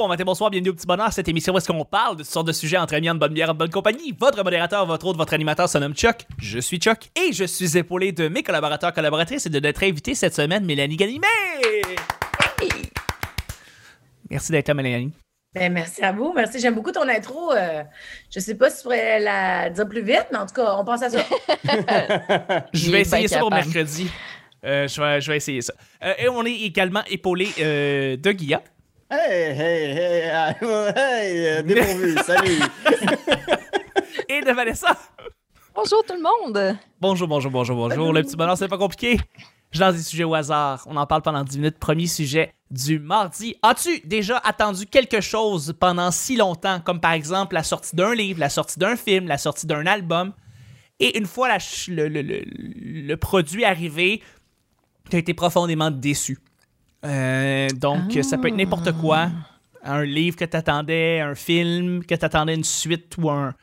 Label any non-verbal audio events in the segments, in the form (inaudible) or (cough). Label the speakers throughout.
Speaker 1: bon matin, bonsoir, bienvenue au petit bonheur. Cette émission où est-ce qu'on parle de toutes sortes de sujets entre amis, en bonne bière, en bonne compagnie. Votre modérateur, votre autre, votre animateur se nomme Chuck. Je suis Chuck et je suis épaulé de mes collaborateurs, collaboratrices et de notre invité cette semaine, Mélanie Ganimé. Merci d'être là, Mélanie.
Speaker 2: Ben, merci à vous. Merci. J'aime beaucoup ton intro. Euh, je sais pas si tu pourrais la dire plus vite, mais en tout cas, on pense à ça. (laughs)
Speaker 1: je vais essayer ça pour mercredi. Euh, je, vais, je, vais, essayer ça. Euh, et on est également épaulé euh, de Guilla.
Speaker 3: Hey, hey, hey, hey, (laughs) dépourvu, (laughs) salut.
Speaker 1: et de Vanessa.
Speaker 4: Bonjour tout le monde.
Speaker 1: Bonjour, bonjour, bonjour, bonjour. Le petit bonheur, c'est pas compliqué. Je lance des sujets au hasard. On en parle pendant 10 minutes. Premier sujet du mardi. As-tu déjà attendu quelque chose pendant si longtemps, comme par exemple la sortie d'un livre, la sortie d'un film, la sortie d'un album? Et une fois le, le, le, le, produit arrivé, tu as été profondément déçu. Euh, donc, ça peut être n'importe quoi. Un livre que tu attendais, un film que tu attendais une suite ou un.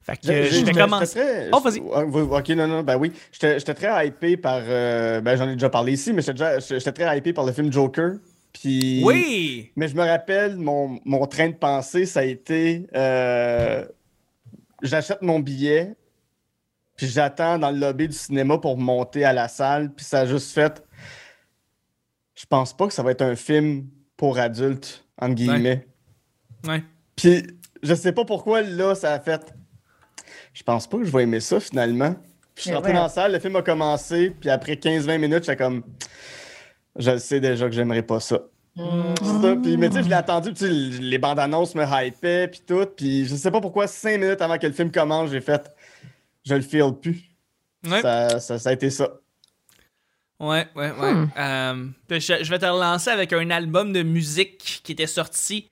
Speaker 1: Fait que je, vais commencer. Oh, vas-y.
Speaker 3: Ok, non, non, ben oui. J'étais très hypé par. Euh, ben, j'en ai déjà parlé ici, mais j'étais très hypé par le film Joker. Puis,
Speaker 1: oui!
Speaker 3: Mais je me rappelle, mon, mon train de pensée, ça a été. Euh, j'achète mon billet, puis j'attends dans le lobby du cinéma pour monter à la salle, puis ça a juste fait. Je pense pas que ça va être un film pour adultes, entre guillemets.
Speaker 1: Ouais.
Speaker 3: Puis je sais pas pourquoi là, ça a fait. Je pense pas que je vais aimer ça finalement. Puis je suis rentré dans la salle, le film a commencé, puis après 15-20 minutes, j'étais comme. Je sais déjà que j'aimerais pas ça. Mm. Puis, mais tu sais, je l'ai attendu, les bandes annonces me hypaient, puis tout. Puis je sais pas pourquoi, 5 minutes avant que le film commence, j'ai fait je le feel plus. Ça, ça, a été ça.
Speaker 1: Ouais, ouais, ouais. Hmm. Euh, je, vais te relancer avec un album de musique qui était sorti.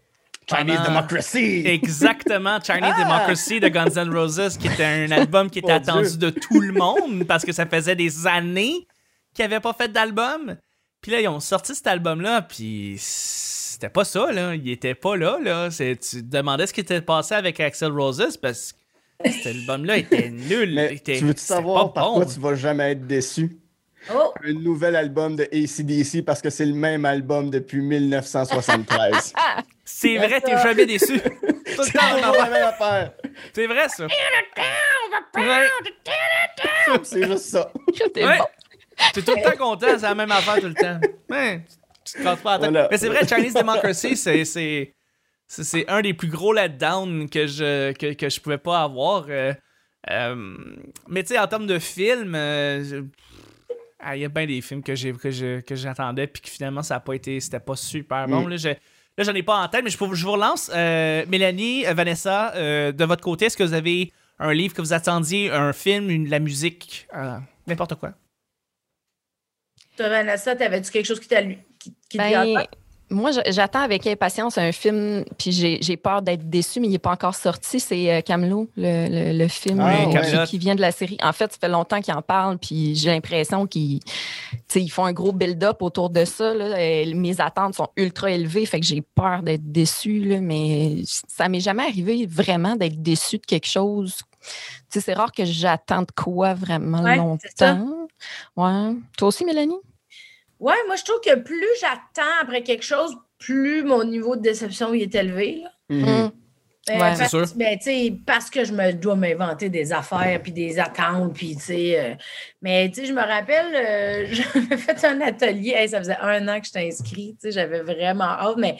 Speaker 3: Chinese Democracy!
Speaker 1: Exactement, Chinese ah! Democracy de Guns N' Roses, qui était un album qui était attendu de tout le monde parce que ça faisait des années qu'ils n'avaient pas fait d'album. Puis là, ils ont sorti cet album-là, puis c'était pas ça, là. Il était pas là, là. Tu te demandais ce qui était passé avec Axel Roses parce que cet album-là était nul. tu
Speaker 3: veux-tu savoir pourquoi tu vas jamais être déçu? Oh. Un nouvel album de ACDC parce que c'est le même album depuis 1973. (laughs)
Speaker 1: c'est vrai, t'es jamais déçu. (laughs) Tout le temps, la même affaire. C'est vrai, ça.
Speaker 3: C'est juste ça.
Speaker 1: Ouais. T'es tout le temps content, c'est la même affaire tout le temps. Ouais, tu te pas Mais c'est vrai, Chinese Democracy, c'est c'est un des plus gros letdowns que je, que, que je pouvais pas avoir. Euh, euh, mais tu sais, en termes de film, euh, il y a bien des films que j'ai que j'attendais puis que finalement ça a pas été c'était pas super bon. Mm. Là, j'en ai pas en tête, mais je, je vous relance. Mélanie, Vanessa, de votre côté, est-ce que vous avez un livre que vous attendiez, un film, une, la musique, n'importe quoi?
Speaker 2: Toi, Vanessa, t'avais-tu quelque chose qui t'a qui, qui
Speaker 4: ben, moi, j'attends avec impatience un film, puis j'ai peur d'être déçu, mais il n'est pas encore sorti. C'est euh, Camelot, le, film ah, qui, vient de la série. En fait, ça fait longtemps qu'ils en parlent, puis j'ai l'impression qu'ils font un gros build-up autour de ça. mes attentes sont ultra élevées, fait que j'ai peur d'être déçu, mais ça m'est jamais arrivé vraiment d'être déçu de quelque chose. C'est rare que j'attende quoi vraiment longtemps. Ouais. Toi aussi, Mélanie?
Speaker 2: Ouais, moi, je trouve que plus j'attends après quelque chose, plus mon niveau de déception est élevé.
Speaker 1: Mhm. Mm.
Speaker 2: Euh, c'est sûr. Ben, parce que je me dois m'inventer des affaires, puis des attentes, puis tu sais. Euh, mais tu sais, je me rappelle, euh, (laughs) j'avais fait un atelier, ça faisait un an que j'étais inscrite, tu sais, j'avais vraiment hâte, mais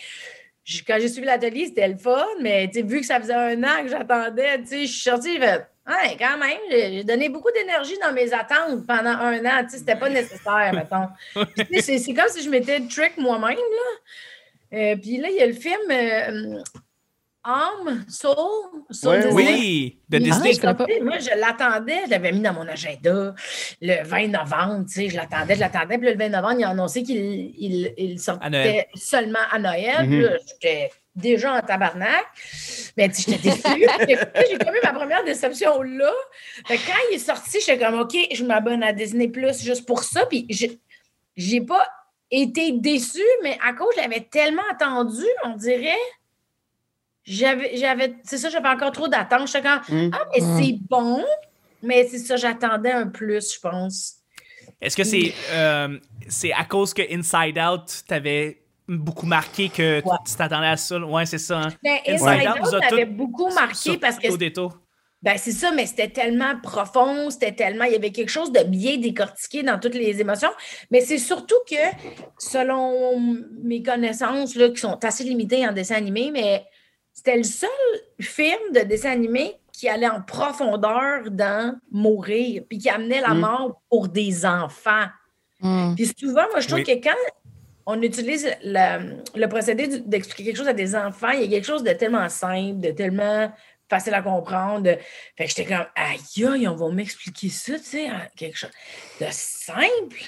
Speaker 2: quand j'ai suivi l'atelier, c'était le fun, mais tu sais, vu que ça faisait un an que j'attendais, tu sais, je suis sortie, je Ouais, quand même, j'ai donné beaucoup d'énergie dans mes attentes pendant un an. Tu sais, c'était pas nécessaire, mettons. c'est comme si je m'étais trick moi-même, là. Euh, puis là, il y a le film euh, Âme, Soul,
Speaker 1: Soul Oui, de Disney.
Speaker 2: moi, je l'attendais, je l'avais mis dans mon agenda le 20 novembre, tu sais, je l'attendais, je l'attendais. Puis le 20 novembre, il a annoncé qu'il il, il sortait seulement à Noël. Mm-hmm. j'étais déjà en tabarnak. Mais j'étais déçue. (laughs) j'ai commis ma première déception là. quand il est sorti, j'étais comme, OK, je m'abonne à Disney Plus juste pour ça. Puis j'ai pas été déçue, mais à cause, je l'avais tellement attendu, on dirait. J'avais, j'avais, c'est ça, j'avais encore trop d'attentes. J'étais comme, mm. ah, mais mm. c'est bon, mais c'est ça, j'attendais un plus, je pense.
Speaker 1: Est-ce que c'est, euh, c'est à cause que Inside Out, t'avais beaucoup marqué que tu t'attendais à ça. Ouais, c'est ça. Hein.
Speaker 2: Ben, Inside Out m'avait beaucoup marqué parce que. Ben, c'est ça, mais c'était tellement profond, c'était tellement. Il y avait quelque chose de bien décortiqué dans toutes les émotions. Mais c'est surtout que, selon mes connaissances, là, qui sont assez limitées en dessin animé, mais c'était le seul film de dessin animé qui allait en profondeur dans mourir, puis qui amenait la mm. mort pour des enfants. Mm. Puis souvent, moi, je trouve que quand on utilise le, procédé d'expliquer quelque chose à des enfants, il y a quelque chose de tellement simple, de tellement facile à comprendre. Fait que j'étais comme, aïe, on va m'expliquer ça, tu sais, quelque chose de simple.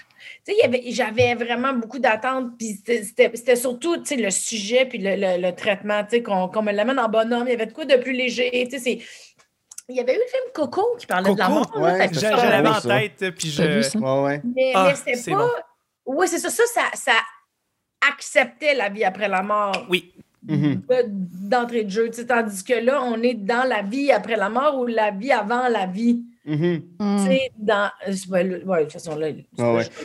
Speaker 2: Tu sais, j'avais vraiment beaucoup d'attentes, puis c'était surtout, tu sais, le sujet, puis le, traitement, tu sais, qu'on me l'amène en bonhomme, il y avait de quoi de plus léger, tu sais, il y avait eu le film Coco qui parlait de la mort.
Speaker 1: Ouais, J'avais en tête, puis je...
Speaker 3: Ouais,
Speaker 2: mais, ah, mais c'était pas... Oui, c'est ça, ça, ça, ça acceptait la vie après la mort.
Speaker 1: Oui.
Speaker 2: Mm-hmm. d'entrée de jeu. Tandis que là, on est dans la vie après la mort ou la vie avant la vie.
Speaker 3: Mm-hmm.
Speaker 2: Mm. dans. Ouais, de toute façon, là.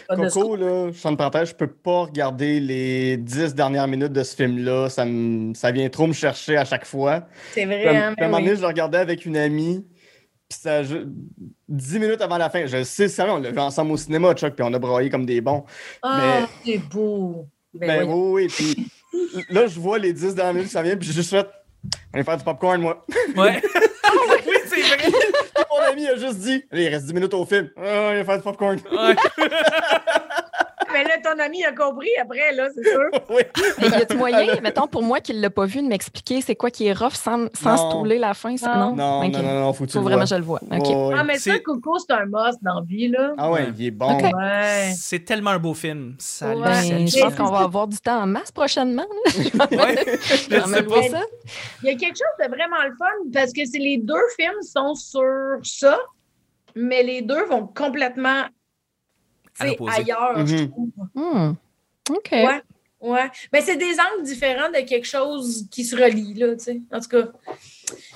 Speaker 3: Coco, là, je ne je peux pas regarder les dix dernières minutes de ce film-là. Ça, ça vient trop me chercher à chaque fois.
Speaker 2: C'est vrai. Comme,
Speaker 3: hein, à un moment donné, je le regardais avec une amie. Puis ça, dix minutes avant la fin, je sais, ça, on l'a vu ensemble au cinéma, Chuck, puis on a broyé comme des bons.
Speaker 2: Ah, c'est beau.
Speaker 3: Ben, ben oui, oui. Puis là, je vois les 10 dernières minutes qui s'en viennent, puis j'ai juste fait. On va faire du popcorn, moi.
Speaker 1: Ouais. (laughs) oui, c'est vrai.
Speaker 3: Mon ami a juste dit. Il reste 10 minutes au film. Ah, il va faire du popcorn. Ouais. (laughs)
Speaker 2: mais là, ton ami a compris après, là, c'est sûr. (laughs)
Speaker 3: oui.
Speaker 4: Il y a moyen, mettons, pour moi qui ne l'a pas vu, de m'expliquer c'est quoi qui est rough sans, sans se touler la fin?
Speaker 3: Non, non, non, non, non, faut que tu
Speaker 4: faut vraiment que je le vois.
Speaker 2: Okay. Ah, mais ça, Coco, c'est un must dans la vie, là.
Speaker 3: Ah ouais, il est bon.
Speaker 2: Ouais.
Speaker 1: C'est tellement un beau film. Ça
Speaker 4: ben, je pense qu'on va avoir du temps en masse prochainement. (laughs)
Speaker 1: ouais,
Speaker 2: je sais pas. Ça. Il y a quelque chose de vraiment le fun parce que les deux films sont sur ça, mais les deux vont complètement ailleurs, je
Speaker 4: mm-hmm. trouve. Hmm. OK.
Speaker 2: Ouais. Ouais. Mais c'est des angles différents de quelque chose qui se relie, là, tu sais. En tout cas.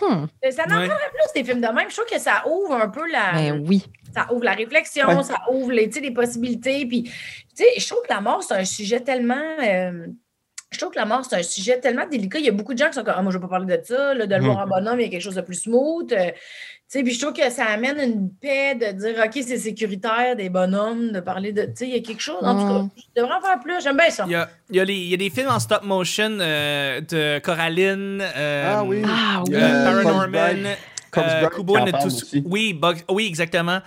Speaker 2: Hmm. Euh, ça n'en ouais. plus des films de même. Je trouve que ça ouvre un peu la.
Speaker 4: Ben oui.
Speaker 2: Ça ouvre la réflexion, ça ouvre les, les possibilités. Puis, tu sais, je trouve que la mort, c'est un sujet tellement. Euh, je trouve que la mort, c'est un sujet tellement délicat. Il y a beaucoup de gens qui sont comme ah, moi, je ne veux pas parler de ça. de le voir en bonhomme, il y a quelque chose de plus smooth. Euh, puis je trouve que ça amène une paix de dire OK, c'est sécuritaire des bonhommes, de parler de. Tu sais, il y a quelque chose. En tout cas, je devrais en faire plus. J'aime bien ça.
Speaker 1: Il y a, il y a, les, il y a des films en stop motion euh, de Coraline. Euh,
Speaker 3: ah oui.
Speaker 4: Ah, oui.
Speaker 1: Paranorman. Kubo and the Two oui, oui, exactement.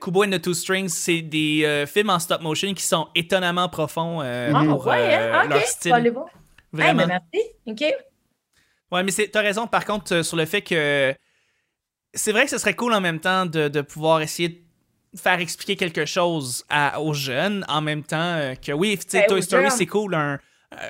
Speaker 1: Kubo and the Two Strings, c'est des films en stop motion qui sont étonnamment profonds ah, pour ouais, hein? leur style. Allez
Speaker 2: voir. Vraiment. Hey, merci. OK.
Speaker 1: Ouais, mais t'as raison, par contre, sur le fait que c'est vrai que ce serait cool en même temps de, pouvoir essayer de faire expliquer quelque chose aux jeunes en même temps euh, que oui, tu sais, ben, Toy Story, c'est cool. Un, euh,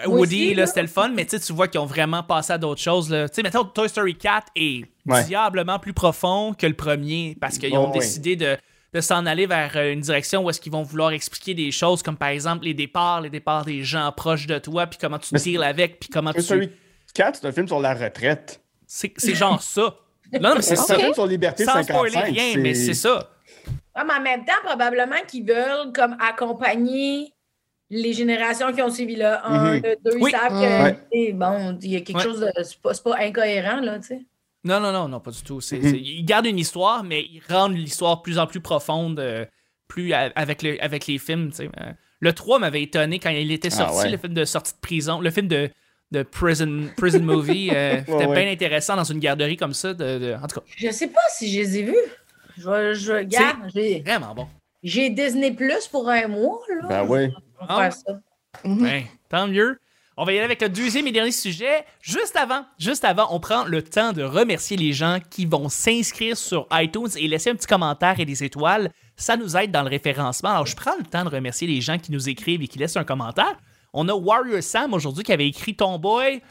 Speaker 1: Woody, là, c'était le fun, mais tu vois qu'ils ont vraiment passé à d'autres choses. Tu sais, mettons, Toy Story 4 est diablement plus profond que le premier parce qu'ils ont décidé de, s'en aller vers euh, une direction où est-ce qu'ils vont vouloir expliquer des choses comme par exemple les départs, les départs des gens proches de toi, puis comment tu deals avec, puis comment
Speaker 3: Toy
Speaker 1: tu...
Speaker 3: Story 4, c'est un film sur la retraite.
Speaker 1: C'est genre ça. Non, mais c'est
Speaker 3: ça. sur Liberté Sans 55. spoiler
Speaker 1: rien, mais c'est ça.
Speaker 2: Ah, mais en même temps, probablement qu'ils veulent comme accompagner les générations qui ont suivi le 1, le 2, ils savent que bon, il y a quelque chose de. C'est pas, pas, incohérent, là, tu sais.
Speaker 1: Non, non, non, non, pas du tout. Mm-hmm. Ils gardent une histoire, mais ils rendent l'histoire plus en plus profonde, euh, plus avec, le, avec les films. sais. Euh, le 3 m'avait étonné quand il était ah, sorti, le film de sortie de prison, le film de de prison, prison movie. Euh, (laughs) c'était bien intéressant dans une garderie comme ça. De, en tout cas.
Speaker 2: Je sais pas si je les ai vus. Je, je regarde.
Speaker 1: Vraiment bon.
Speaker 2: J'ai Disney Plus pour un mois. Là.
Speaker 3: Ben oui.
Speaker 1: Ah. ça. Ben, tant mieux. On va y aller avec le deuxième et dernier sujet. Juste avant, juste avant, on prend le temps de remercier les gens qui vont s'inscrire sur iTunes et laisser un petit commentaire et des étoiles. Ça nous aide dans le référencement. Alors, je prends le temps de remercier les gens qui nous écrivent et qui laissent un commentaire. On a Warrior Sam aujourd'hui qui avait écrit Tomboy.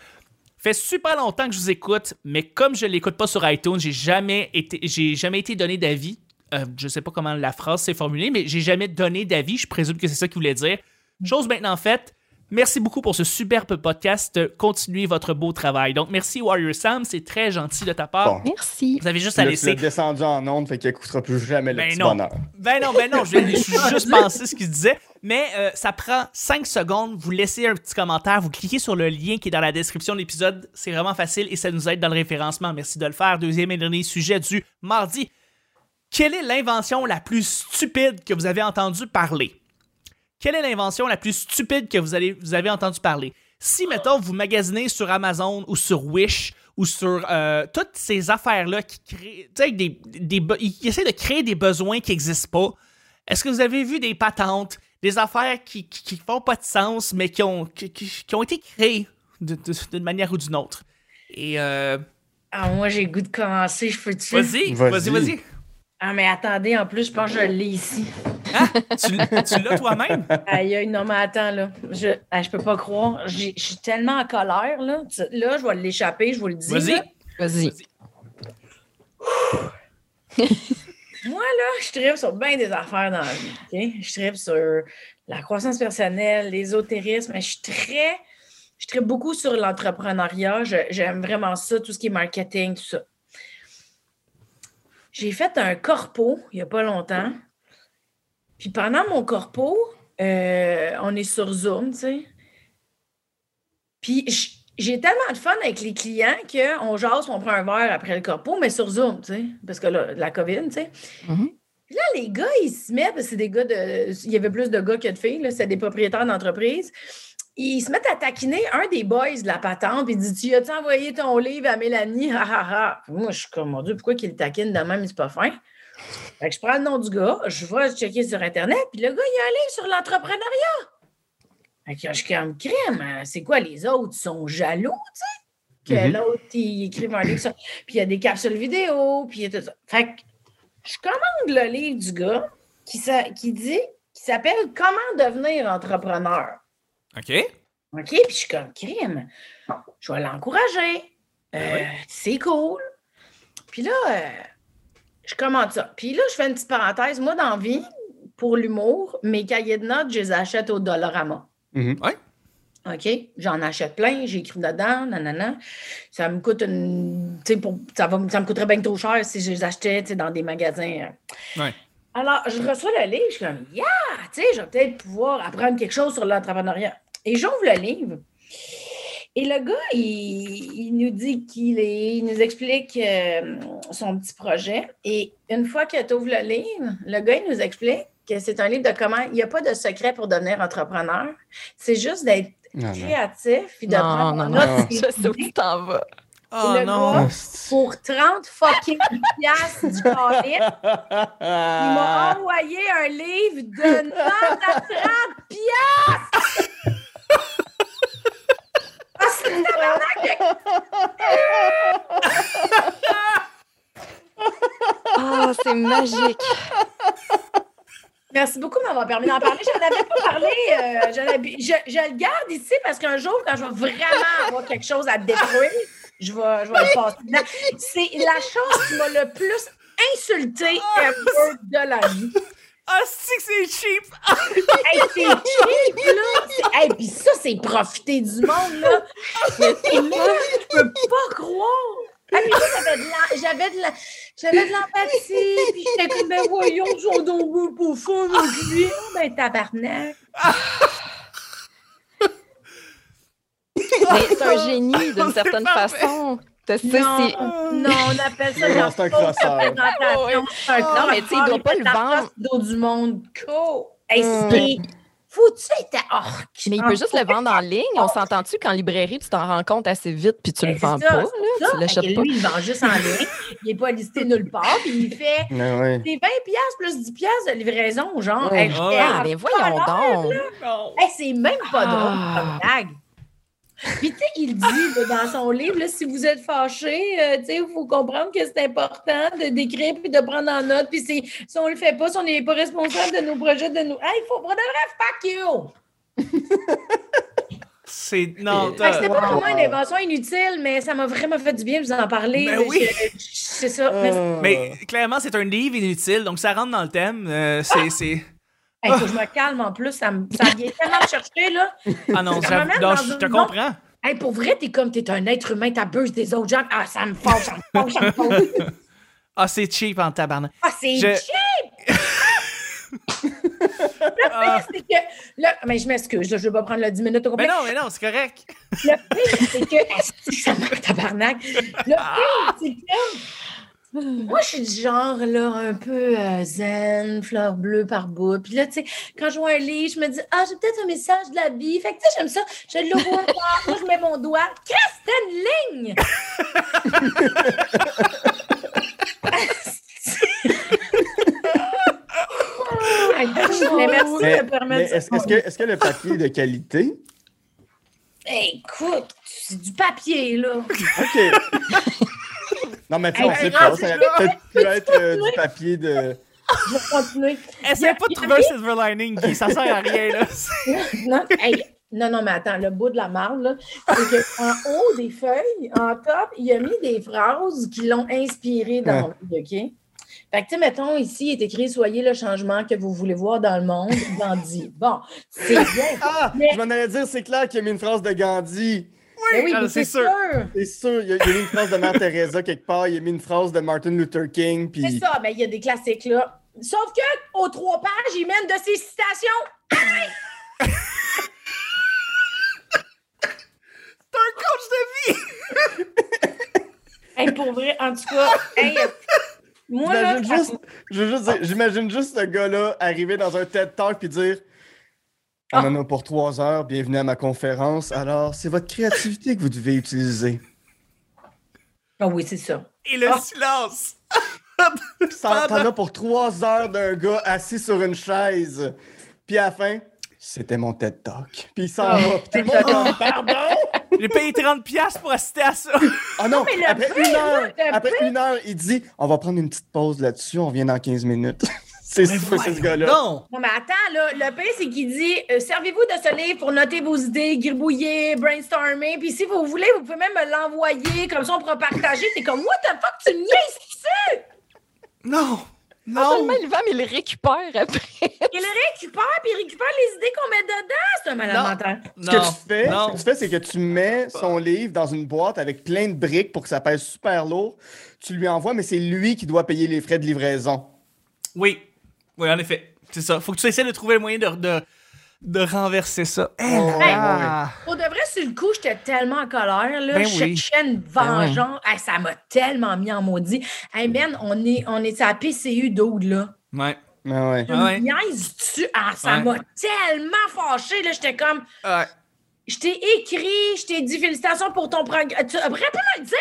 Speaker 1: Fait super longtemps que je vous écoute, mais comme je l'écoute pas sur iTunes, j'ai jamais été, j'ai jamais été donné d'avis. Euh, je sais pas comment la phrase s'est formulée, mais j'ai jamais donné d'avis. Je présume que c'est ça qu'il voulait dire. Chose maintenant faite, Merci beaucoup pour ce superbe podcast. Continuez votre beau travail. Donc, merci Warrior Sam, c'est très gentil de ta part.
Speaker 4: Merci.
Speaker 1: Vous avez juste à laisser.
Speaker 3: descendu en onde, fait qu'il n'écoutera plus jamais le
Speaker 1: ben
Speaker 3: petit
Speaker 1: non.
Speaker 3: bonheur.
Speaker 1: Ben non, ben non, je vais (laughs) juste penser ce qu'il disait. Mais euh, ça prend 5 secondes. Vous laissez un petit commentaire, vous cliquez sur le lien qui est dans la description de l'épisode. C'est vraiment facile et ça nous aide dans le référencement. Merci de le faire. Deuxième et dernier sujet du mardi. Quelle est l'invention la plus stupide que vous avez entendu parler? Quelle est l'invention la plus stupide que vous, allez, vous avez entendu parler? Si, mettons, vous magasinez sur Amazon ou sur Wish ou sur euh, toutes ces affaires-là qui créent, tu sais, des, des, ils essaient de créer des besoins qui n'existent pas, est-ce que vous avez vu des patentes, des affaires qui, qui, font pas de sens, mais qui ont, qui, qui ont été créées d'une manière ou d'une autre? Et. Euh...
Speaker 2: Ah, moi, j'ai goût de commencer, je peux-tu?
Speaker 1: Vas-y, vas-y, vas-y.
Speaker 2: Ah, mais attendez, en plus, je pense que je l'ai ici.
Speaker 1: Ah, tu, l'as toi-même?
Speaker 2: Aïe, aïe, non, mais attends, là. Je, ah, je peux pas croire. Je suis tellement en colère, là. Là, je vais l'échapper, je vous le dis.
Speaker 1: Vas-y.
Speaker 4: Vas-y.
Speaker 2: Moi, là, je tripe sur bien des affaires dans la vie. OK? Je tripe sur la croissance personnelle, l'ésotérisme, mais je suis très. Je tripe beaucoup sur l'entrepreneuriat. J'aime vraiment ça, tout ce qui est marketing, tout ça. J'ai fait un corpo il n'y a pas longtemps. Puis pendant mon corpo, euh, on est sur Zoom, tu sais. Puis j'ai tellement de fun avec les clients qu'on jase, on prend un verre après le corpo, mais sur Zoom, tu sais, parce que là, la COVID, tu sais. Mm-hmm. Là, les gars, ils se mettent, c'est des gars de. Il y avait plus de gars que de filles, c'est des propriétaires d'entreprise ils se mettent à taquiner un des boys de la patente, puis il dit Tu as-tu envoyé ton livre à Mélanie? Moi, je suis comme Mon Dieu, pourquoi qu'il taquine de même, c'est pas fin? Fait que je prends le nom du gars, je vais checker sur Internet, puis le gars, il a un livre sur l'entrepreneuriat. Fait que je suis comme crème. Hein, c'est quoi, les autres sont jaloux, tu sais? Que mm-hmm. l'autre, il écrive un livre sur. Puis il y a des capsules vidéo, puis il y a tout ça. Fait que je commande le livre du gars qui, qui dit, qui s'appelle Comment devenir entrepreneur.
Speaker 1: OK.
Speaker 2: OK, puis je suis comme crime. Je vais l'encourager. Ben euh, c'est cool. Puis là, euh, je commente ça. Puis là, je fais une petite parenthèse. Moi, dans vie, pour l'humour, mes cahiers de notes, je les achète au Dollarama.
Speaker 1: Mm Oui.
Speaker 2: OK? J'en achète plein, j'écris dedans, nanana. Ça me coûte une. Pour, ça, va, ça me coûterait bien trop cher si je les achetais dans des magasins.
Speaker 1: Euh. Oui.
Speaker 2: Alors, je reçois le livre, je suis comme, yeah, tu sais, je vais peut-être pouvoir apprendre quelque chose sur l'entrepreneuriat. Et j'ouvre le livre. Et le gars, il, nous dit qu'il est, il nous explique euh, son petit projet. Et une fois que tu ouvres le livre, le gars, il nous explique que c'est un livre de comment. Il n'y a pas de secret pour devenir entrepreneur. C'est juste d'être créatif et de prendre
Speaker 4: non, non, (laughs) Je sais où tu t'en vas.
Speaker 1: Oh non!
Speaker 2: pour 30 fucking piastres du palais, il m'a (laughs) envoyé un livre de notes à 30 piastres! (laughs) Ah, c'est
Speaker 4: Oh, c'est magique!
Speaker 2: Merci beaucoup de m'avoir permis d'en parler. Je n'en avais pas parlé. Euh, je, je, le garde ici parce qu'un jour, quand je vais vraiment avoir quelque chose à détruire, je vais, je vais le passer. C'est la chose qui m'a le plus insulté ever de la vie.
Speaker 1: Ah, c'est que c'est cheap!
Speaker 2: hey, c'est cheap, là! Hey, puis ça, c'est profiter du monde, là! Et moi, je peux pas croire! Ah, mais j'avais de j'avais de la, j'avais de l'empathie, puis j'étais comme, ben voyons, son donc pour fun, lui, ben tabarnak! (laughs)
Speaker 4: Mais c'est un génie d'une certaine façon.
Speaker 2: Non, non, on appelle ça (laughs)
Speaker 3: non, c'est un crosseur.
Speaker 4: Non, mais tu sais, il ne doit pas le vendre.
Speaker 2: Dos du monde. Cool. Hey, mm. Faut-tu être orc?
Speaker 4: Mais il peut juste le vendre en ligne. On s'entend-tu qu'en librairie, tu t'en rends compte assez vite puis tu ne le vends pas? Là, tu l'achètes pas.
Speaker 2: Lui, il vend juste en ligne. Il n'est pas listé nulle part. Puis il fait
Speaker 3: ouais.
Speaker 2: c'est 20$ plus 10$ de livraison, genre.
Speaker 4: ah, mais voyons donc.
Speaker 2: c'est même pas drôle comme ah. blague. Puis, tu sais, il dit dans son livre, si vous êtes fâché, euh, tu sais, il faut comprendre que c'est important de d'écrire puis de prendre en note. Puis, si on le fait pas, si on n'est pas responsable de nos projets, de nous. Hey, il faut prendre un fuck you!
Speaker 1: C'est. Non,
Speaker 2: C'était pas vraiment une invention inutile, mais ça m'a vraiment fait du bien de vous en parler.
Speaker 1: Mais ben oui!
Speaker 2: C'est ça.
Speaker 1: Mais clairement, c'est un livre inutile, donc ça rentre dans le thème. Euh, c'est.
Speaker 2: Faut que je me (laughs) calme en plus, ça, me, ça vient tellement me chercher, là.
Speaker 1: Ah non, ça, non je te comprends.
Speaker 2: Hey, pour vrai, t'es comme t'es un être humain, t'abuses des autres gens. Ah, ça me fâche, ça me fâche, ça me fâche.
Speaker 1: ah, c'est cheap en tabarnak.
Speaker 2: Ah, c'est cheap! (laughs) le pire, c'est que. Là, mais je m'excuse, je vais pas prendre le 10 minutes au complet.
Speaker 1: Mais non, mais non, c'est correct.
Speaker 2: Le pire, c'est que. (laughs) ça me tabarnak. Le pire, c'est que moi, je suis du genre, là, un peu euh, zen, fleur bleue par bout. Puis là, tu sais, quand je vois un livre, je me dis, ah, j'ai peut-être un message de la vie. Fait que, tu sais, j'aime ça. Je le vois moi, je mets mon doigt. Qu'est-ce que une ligne? (laughs)
Speaker 3: mais merci de me permettre Est-ce que, est que le papier est de qualité?
Speaker 2: Écoute, c'est du papier, là. (laughs)
Speaker 3: OK. Non, mais tu sais, on sait pas. Ça peut-être pu être euh, du papier de.
Speaker 2: Je vais continuer.
Speaker 1: Essaye pas de trouver un silver lining, qui ça sert à rien, là. (laughs)
Speaker 2: non, non, non, mais attends, le bout de la marde, là, c'est qu'en (laughs) haut des feuilles, en top, il a mis des phrases qui l'ont inspiré dans le OK? Fait que, tu sais, mettons, ici, il est écrit Soyez le changement que vous voulez voir dans le monde, Gandhi. Bon, c'est (laughs) bien.
Speaker 3: Ah, je m'en allais dire, c'est clair qu'il a mis une phrase de Gandhi.
Speaker 2: Oui, oui c'est sûr.
Speaker 3: C'est sûr. Il a, mis une phrase de Mère Teresa quelque part, il a mis une phrase de Martin Luther King. Puis...
Speaker 2: C'est ça, mais il y a des classiques là. Sauf que aux trois pages, il mène de ses citations.
Speaker 1: C'est un coach de vie!
Speaker 2: hey, pour vrai, en tout cas, hey, moi, là,
Speaker 3: juste, je veux juste dire, j'imagine juste ce gars-là arriver dans un TED Talk puis dire on en a pour trois heures. Bienvenue à ma conférence. Alors, c'est votre créativité que vous devez utiliser.
Speaker 2: Ah oui, c'est ça.
Speaker 1: Et le ah. silence! (laughs)
Speaker 3: T'en as pour trois heures d'un gars assis sur une chaise. Puis à la fin, c'était mon TED Talk. Puis il s'en ah. va. Tout le monde (laughs) pardon!
Speaker 1: J'ai payé 30$ pour assister à ça.
Speaker 3: Ah non, après, une heure, après une heure, il dit on va prendre une petite pause là-dessus, on vient dans 15 minutes. C'est ce gars-là.
Speaker 1: Non.
Speaker 2: Non, mais attends, là, le pire, c'est qu'il dit euh, servez-vous de ce livre pour noter vos idées, gribouiller, brainstormer. Puis si vous voulez, vous pouvez même me l'envoyer. Comme ça, on pourra partager. C'est comme What the fuck, tu me niaises
Speaker 1: Non. Non.
Speaker 4: Non seulement il va, mais il le récupère après. (laughs)
Speaker 2: il le récupère, puis il récupère les idées qu'on met dedans. C'est un malade
Speaker 3: Ce que tu fais, ce que tu fais, c'est que tu mets son livre dans une boîte avec plein de briques pour que ça pèse super lourd. Tu lui envoies, mais c'est lui qui doit payer les frais de livraison.
Speaker 1: Oui. Oui, en effet. C'est ça. Faut que tu essaies de trouver le moyen de, de, renverser ça.
Speaker 2: Eh Pour de vrai, sur le coup, j'étais tellement en colère. Là. Ben je cherchais une ben vengeance. ça m'a tellement mis en maudit. Hey, Ben, on est, on est à PCU d'Aude, là.
Speaker 1: Ouais.
Speaker 3: Ah ouais.
Speaker 2: ouais. tu Ah, ça m'a tellement fâché. Là, j'étais comme.
Speaker 1: Ouais.
Speaker 2: Je t'ai écrit, je t'ai dit félicitations pour ton programme. Tu aurais pu me le dire.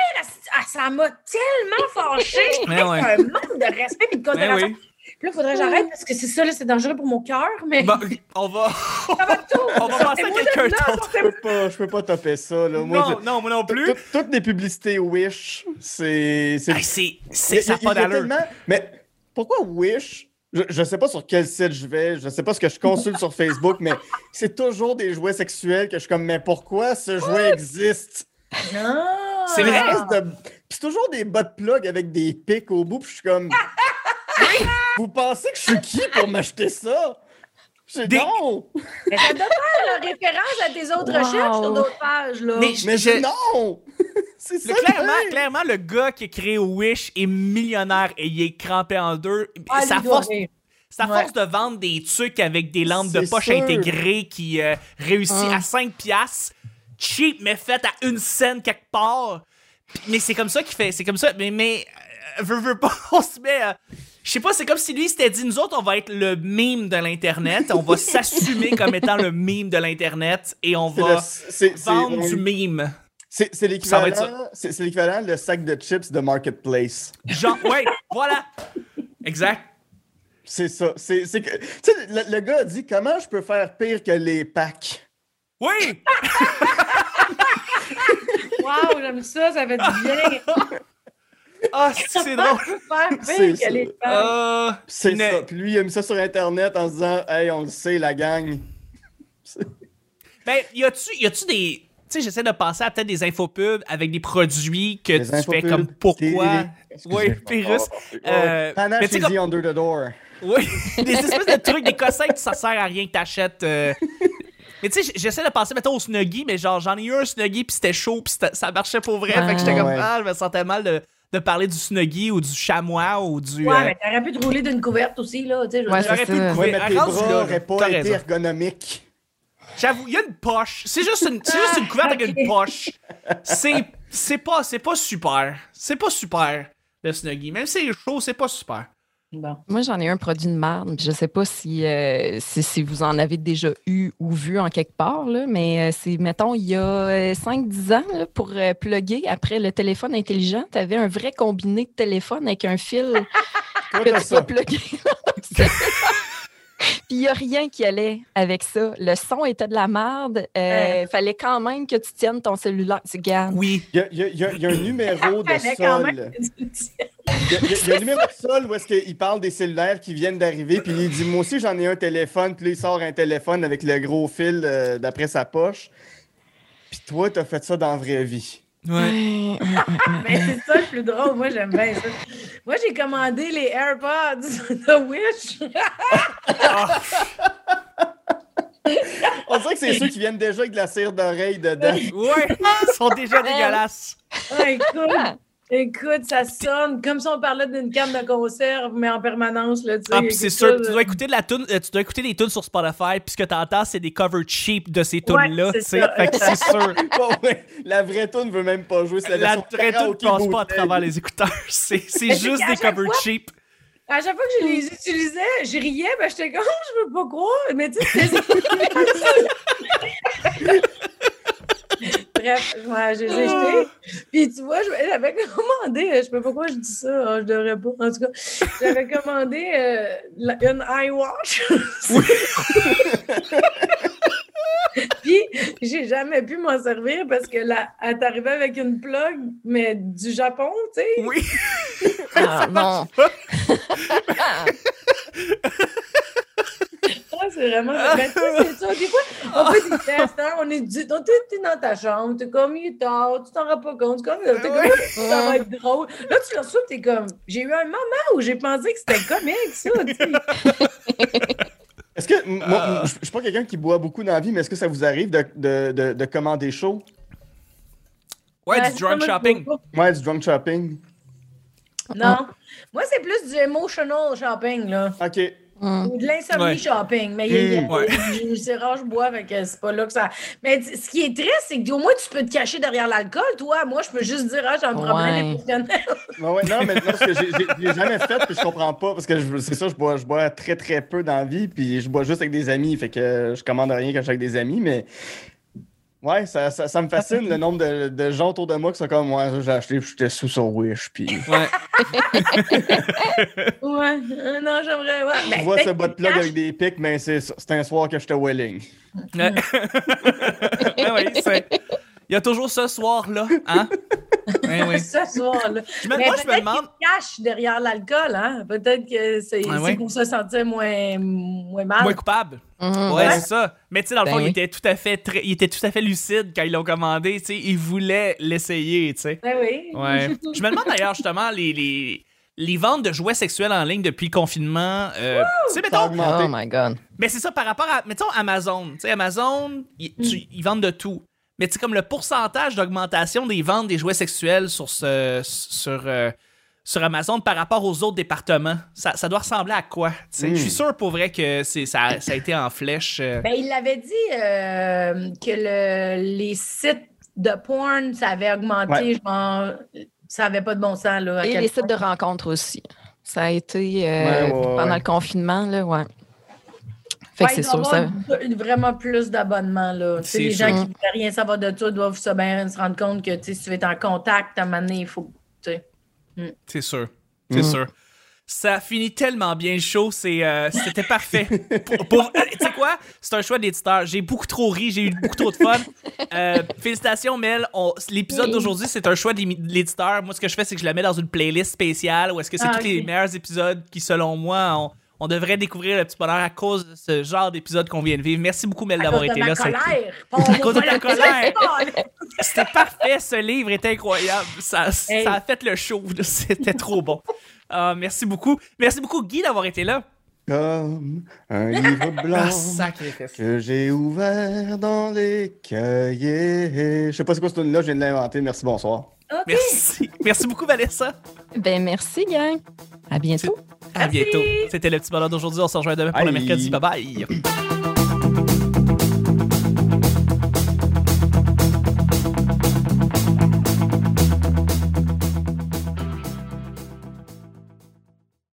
Speaker 2: Ah, ça m'a tellement fâché. C'est un manque de respect et de considération. Là, il faudrait que j'arrête parce que c'est ça, c'est dangereux pour mon cœur. Mais...
Speaker 1: Bah, on va. (laughs)
Speaker 2: ça va tout.
Speaker 1: On va passer à quelqu'un d'autre.
Speaker 3: Je peux pas, je peux pas taper ça. Là.
Speaker 1: Moi, non, non, moi non plus.
Speaker 3: Toutes les publicités Wish, c'est.
Speaker 1: C'est ça pas d'allure.
Speaker 3: Mais pourquoi Wish? Je ne sais pas sur quel site je vais, je ne sais pas ce que je consulte sur Facebook, mais c'est toujours des jouets sexuels que je suis comme, mais pourquoi ce jouet existe?
Speaker 2: Non!
Speaker 1: C'est vrai!
Speaker 3: C'est toujours des bot plugs avec des pics au bout, puis je suis comme. Vous pensez que je suis qui pour m'acheter ça? C'est
Speaker 2: Des... non! Mais ça doit faire référence à tes autres recherches sur d'autres pages, là. Mais,
Speaker 3: mais non! (laughs) C'est ça.
Speaker 1: Clairement, clairement, le gars qui a créé Wish est millionnaire et il est crampé en deux. Ah, sa force, sa force de vendre des trucs avec des lampes de poche intégrées qui euh, réussit ah. à 5 piastres, cheap, mais fait à une scène quelque part. Mais c'est comme ça qu'il fait. C'est comme ça. Mais, mais euh, veux, veux pas, (laughs) on se met à je sais pas, c'est comme si lui s'était dit, nous autres, on va être le mime de l'Internet, on va (laughs) s'assumer comme étant le mime de l'Internet et on va vendre du mime.
Speaker 3: C'est l'équivalent, c'est l'équivalent le sac de chips de Marketplace.
Speaker 1: Genre, ouais, voilà. Exact.
Speaker 3: C'est ça. C'est que, tu sais, le, le, gars a dit comment je peux faire pire que les packs?
Speaker 1: Oui! (laughs)
Speaker 2: wow, j'aime ça, ça fait du bien. (laughs)
Speaker 1: Ah, c'est drôle.
Speaker 3: C'est ça. Euh, c'est ça. Puis lui, il a mis ça sur Internet en se disant Hey, on le sait, la gang. (laughs)
Speaker 1: ben, y a-tu des. Tu sais, j'essaie de penser à peut-être des infopubs avec des produits que tu fais comme pourquoi? Oui, Pyrrhus.
Speaker 3: Euh, Panache easy under the door.
Speaker 1: Oui, (laughs) des espèces de trucs, des cossins que ça sert à rien que t'achètes. Euh. Mais tu sais, j'essaie de penser, mettons, au Snuggy, mais genre, j'en ai eu un Snuggy, puis c'était chaud, puis ça marchait pour vrai. fait que j'étais comme, ah, je me sentais mal de, de parler du Snuggy ou du chamois ou du.
Speaker 2: Ouais, euh, mais t'aurais pu te rouler d'une couverte aussi, là. Tu sais,
Speaker 4: j'aurais pu te
Speaker 3: Ouais, mais tes bras n'auraient pas été ergonomiques.
Speaker 1: J'avoue, il y a une poche. C'est juste une, juste une couverte avec une (laughs) poche. C'est, c'est pas, c'est pas super. C'est pas super, le Snuggy. Même si c'est chaud, c'est pas super.
Speaker 4: Moi, j'en ai un produit de marde. Je ne sais pas euh, si, si, vous en avez déjà eu ou vu en quelque part, là, mais euh, c'est, mettons, il y a 5-10 euh, ans, pour plugger après le téléphone intelligent, tu avais un vrai combiné de téléphone avec un fil (laughs) que tu peux plugger. (laughs) Puis il n'y a rien qui allait avec ça. Le son était de la merde. Il fallait quand même que tu tiennes ton cellulaire. Tu gardes.
Speaker 1: Oui.
Speaker 3: Il y, a, un numéro de (laughs) sol. Il y, a, un numéro de sol où est-ce qu'il parle des cellulaires qui viennent d'arriver, puis il dit Moi aussi, j'en ai un téléphone, puis là, il sort un téléphone avec le gros fil euh, d'après sa poche. Puis toi, t'as fait ça dans la vraie vie.
Speaker 1: Ouais. (laughs)
Speaker 2: Mais c'est ça le plus drôle. Moi, j'aime bien ça. Moi, j'ai commandé les AirPods de Wish.
Speaker 3: On dirait que c'est ceux qui viennent déjà avec de la cire d'oreille dedans.
Speaker 1: Ouais, ils sont déjà dégueulasses.
Speaker 2: Ouais, cool. Écoute, ça sonne comme si on parlait d'une canne de conserve, mais en permanence. Là,
Speaker 1: ah, puis c'est sûr, tu dois écouter de la tune, euh, tu dois écouter des tunes sur Spotify, puis ce que tu entends, c'est des covers cheap de ces tunes-là. Ouais, fait que c'est sûr. (laughs)
Speaker 3: la vraie tune veut même pas jouer.
Speaker 1: La, la vraie tune passe pas à travers les écouteurs. (laughs) C'est juste des covers cheap.
Speaker 2: À chaque fois que je les utilisais, je riais, ben j'étais comme, oh, (laughs) je veux pas croire. Mais tu sais, Bref, moi, j'ai jeté. Puis tu vois, j'avais commandé, je sais pas pourquoi je dis ça, hein, je devrais pas. En tout cas, j'avais commandé euh, une iWatch. Oui. (laughs) Puis, j'ai jamais pu m'en servir parce que là, elle t'arrivait avec une plug, mais du Japon, tu sais.
Speaker 1: Oui. (laughs)
Speaker 4: ah, non.
Speaker 2: c'est vraiment. Ben, c'est ça. Des fois, on fait on est donc t'es dans ta chambre, t'es comme, il est tard, tu t'en rends pas compte, comme, t'es comme, (laughs) ça va être drôle. Là, tu le reçois, t'es comme, j'ai eu un moment où j'ai pensé que c'était comique, ça. (laughs)
Speaker 3: Est-ce que, moi, je suis pas quelqu'un qui boit beaucoup dans la vie, mais est-ce que ça vous arrive de, de, de, de commander chaud?
Speaker 1: Ouais, du drunk shopping.
Speaker 3: Ouais, du drunk shopping.
Speaker 2: Non. Moi, c'est plus du emotional shopping, là.
Speaker 3: OK.
Speaker 2: Ou de l'insomnie shopping. Mais mmh. c'est rare, je bois, que c'est pas là que ça. Mais ce qui est triste, c'est qu'au moins tu peux te cacher derrière l'alcool, toi. Moi, je peux juste dire, ah, j'ai un problème émotionnel.
Speaker 3: ouais, non, mais non, que j'ai jamais fait, puis je comprends pas, parce que c'est ça, je bois, je bois très, très peu dans la vie, puis je bois juste avec des amis, fait que je commande rien quand je suis avec des amis, mais Ouais, ça, ça, ça, me fascine le nombre de, de, gens autour de moi qui sont comme moi, j'ai acheté, j'étais sous son Wish, puis. (laughs)
Speaker 1: Ouais. (laughs)
Speaker 2: ouais, euh, non, j'aimerais. Ouais.
Speaker 3: Tu ben, vois ce bot plug avec des pics, mais c'est un soir que j'étais welling.
Speaker 1: Ouais. (laughs) ouais, c'est. Il y a toujours ce soir-là, hein?
Speaker 2: Oui, oui. (laughs) ce soir-là.
Speaker 1: Je me, moi, je me demande.
Speaker 2: cache derrière l'alcool, hein? Peut-être que c'est pour se sentir moins, moins mal.
Speaker 1: Moins coupable. Mhm. ouais, c'est ça. Mais tu sais, dans le ben fond, il, était tout à fait il était tout à fait lucide quand ils l'ont commandé. Tu sais, il voulait l'essayer, tu sais.
Speaker 2: Ben oui.
Speaker 1: Ouais. je me demande d'ailleurs, justement, les, les, les, ventes de jouets sexuels en ligne depuis le confinement. Euh, tu sais, mettons.
Speaker 4: Oh my God.
Speaker 1: Mais c'est ça par rapport à, mettons, Amazon. Tu sais, Amazon, ils, ils vendent de tout. Mais c'est comme le pourcentage d'augmentation des ventes des jouets sexuels sur, ce, sur, euh, sur Amazon par rapport aux autres départements, ça, ça doit ressembler à quoi? Je suis hmm. sûr pour vrai que ça, ça a été en flèche. Euh.
Speaker 2: Ben, il avait dit euh, que le, les sites de porn, ça avait augmenté, genre, ça n'avait pas de bon sens. Là,
Speaker 4: Et les sites de rencontres aussi. Ça a été pendant le confinement, là, ouais.
Speaker 2: Fait que c'est sûr, ça. Vraiment plus d'abonnements, là. les gens qui ne veulent rien savoir de toi doivent se, bien, se rendre compte que si tu veux être en contact, à un moment donné, il faut.
Speaker 1: Mm. C'est sûr. C'est mm. sûr. Ça finit tellement bien le show, euh, c'était parfait. (laughs) pour, euh, tu sais quoi? C'est un choix d'éditeur. J'ai beaucoup trop ri, j'ai eu beaucoup trop de fun. (laughs) Euh, félicitations, Mel. L'épisode d'aujourd'hui, c'est un choix de l'éditeur. Moi, ce que je fais, c'est que je la mets dans une playlist spéciale où est-ce que c'est ah, tous les meilleurs épisodes qui, selon moi, ont on devrait découvrir le petit bonheur à cause de ce genre d'épisode qu'on vient de vivre. Merci beaucoup, Mel, d'avoir été là.
Speaker 2: Colère. (laughs)
Speaker 1: À cause de ta colère. (laughs) C'était parfait, ce livre est incroyable. Ça, ça a fait le show. (laughs) C'était trop bon. Uh, merci beaucoup. Merci beaucoup, Guy, d'avoir été là.
Speaker 3: comme un livre blanc ah, que j'ai ouvert dans les cahiers. Je sais pas c'est quoi ce là je viens de l'inventer. Merci, bonsoir.
Speaker 1: Merci. Merci beaucoup, Vanessa.
Speaker 4: Ben, merci, gang. À bientôt.
Speaker 1: À bientôt. C'était le petit bonheur d'aujourd'hui. On se rejoint demain pour le mercredi. Bye bye.